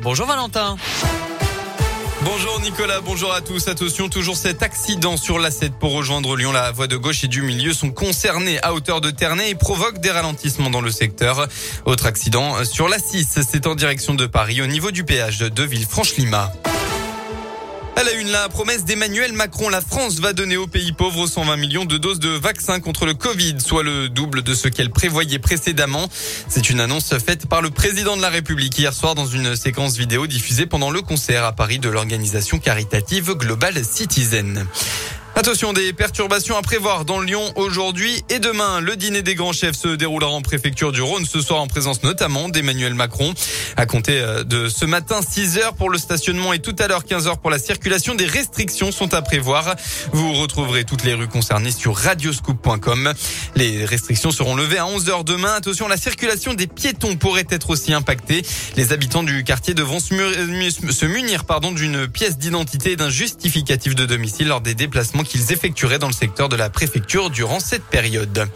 Bonjour Valentin. Bonjour Nicolas, bonjour à tous. Attention, toujours cet accident sur l'A7 pour rejoindre Lyon. La voie de gauche et du milieu sont concernées à hauteur de Ternay et provoquent des ralentissements dans le secteur. Autre accident sur l'A6, c'est en direction de Paris au niveau du péage de Villefranche-Lima. La une, la promesse d'Emmanuel Macron, la France va donner aux pays pauvres 120 millions de doses de vaccins contre le Covid, soit le double de ce qu'elle prévoyait précédemment. C'est une annonce faite par le président de la République hier soir dans une séquence vidéo diffusée pendant le concert à Paris de l'organisation caritative Global Citizen. Attention, des perturbations à prévoir dans Lyon aujourd'hui et demain. Le dîner des grands chefs se déroulera en préfecture du Rhône ce soir en présence notamment d'Emmanuel Macron. À compter euh, de ce matin 6 heures pour le stationnement et tout à l'heure 15 heures pour la circulation, des restrictions sont à prévoir. Vous retrouverez toutes les rues concernées sur radioscoop.com. Les restrictions seront levées à 11 heures demain. Attention, la circulation des piétons pourrait être aussi impactée. Les habitants du quartier devront se munir, pardon, d'une pièce d'identité et d'un justificatif de domicile lors des déplacements qu'ils effectueraient dans le secteur de la préfecture durant cette période.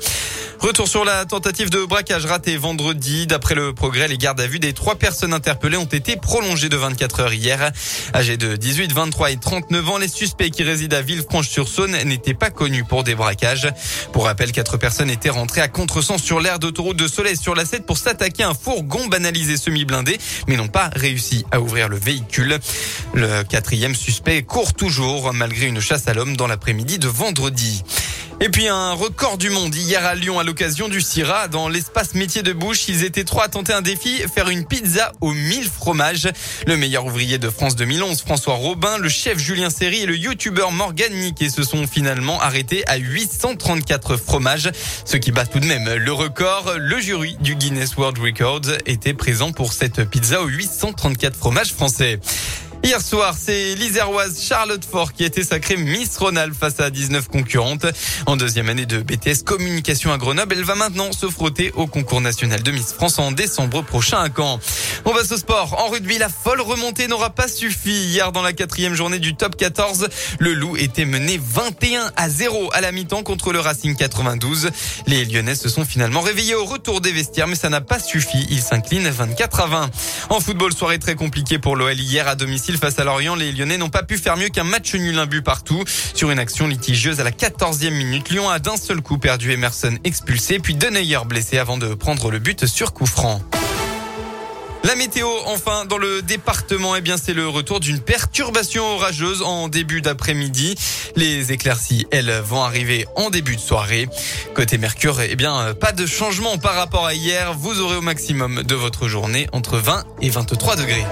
Retour sur la tentative de braquage ratée vendredi. D'après le progrès, les gardes à vue des trois personnes interpellées ont été prolongées de 24 heures hier. Âgés de 18, 23 et 39 ans, les suspects qui résident à Villefranche-sur-Saône n'étaient pas connus pour des braquages. Pour rappel, quatre personnes étaient rentrées à contresens sur l'aire d'autoroute de Soleil sur la 7 pour s'attaquer à un fourgon banalisé semi-blindé, mais n'ont pas réussi à ouvrir le véhicule. Le quatrième suspect court toujours malgré une chasse à l'homme dans l'après-midi de vendredi. Et puis un record du monde hier à Lyon à l'occasion du CIRA. Dans l'espace métier de bouche, ils étaient trois à tenter un défi, faire une pizza aux 1000 fromages. Le meilleur ouvrier de France 2011, François Robin, le chef Julien Serry et le youtubeur Morgan Niquet se sont finalement arrêtés à 834 fromages, ce qui bat tout de même le record. Le jury du Guinness World Records était présent pour cette pizza aux 834 fromages français. Hier soir, c'est l'Iséroise Charlotte Fort qui a été sacrée Miss Ronald face à 19 concurrentes. En deuxième année de BTS Communication à Grenoble, elle va maintenant se frotter au concours national de Miss France en décembre prochain à Caen. On va au sport. En rugby, la folle remontée n'aura pas suffi. Hier, dans la quatrième journée du top 14, le Loup était mené 21 à 0 à la mi-temps contre le Racing 92. Les Lyonnais se sont finalement réveillés au retour des vestiaires, mais ça n'a pas suffi. Ils s'inclinent 24 à 20. En football, soirée très compliquée pour l'OL hier à face à Lorient, les Lyonnais n'ont pas pu faire mieux qu'un match nul un but partout. Sur une action litigieuse à la 14e minute, Lyon a d'un seul coup perdu Emerson expulsé, puis Deneyer blessé avant de prendre le but sur coup franc. La météo, enfin, dans le département, eh bien, c'est le retour d'une perturbation orageuse en début d'après-midi. Les éclaircies, elles, vont arriver en début de soirée. Côté Mercure, eh bien, pas de changement par rapport à hier. Vous aurez au maximum de votre journée entre 20 et 23 degrés.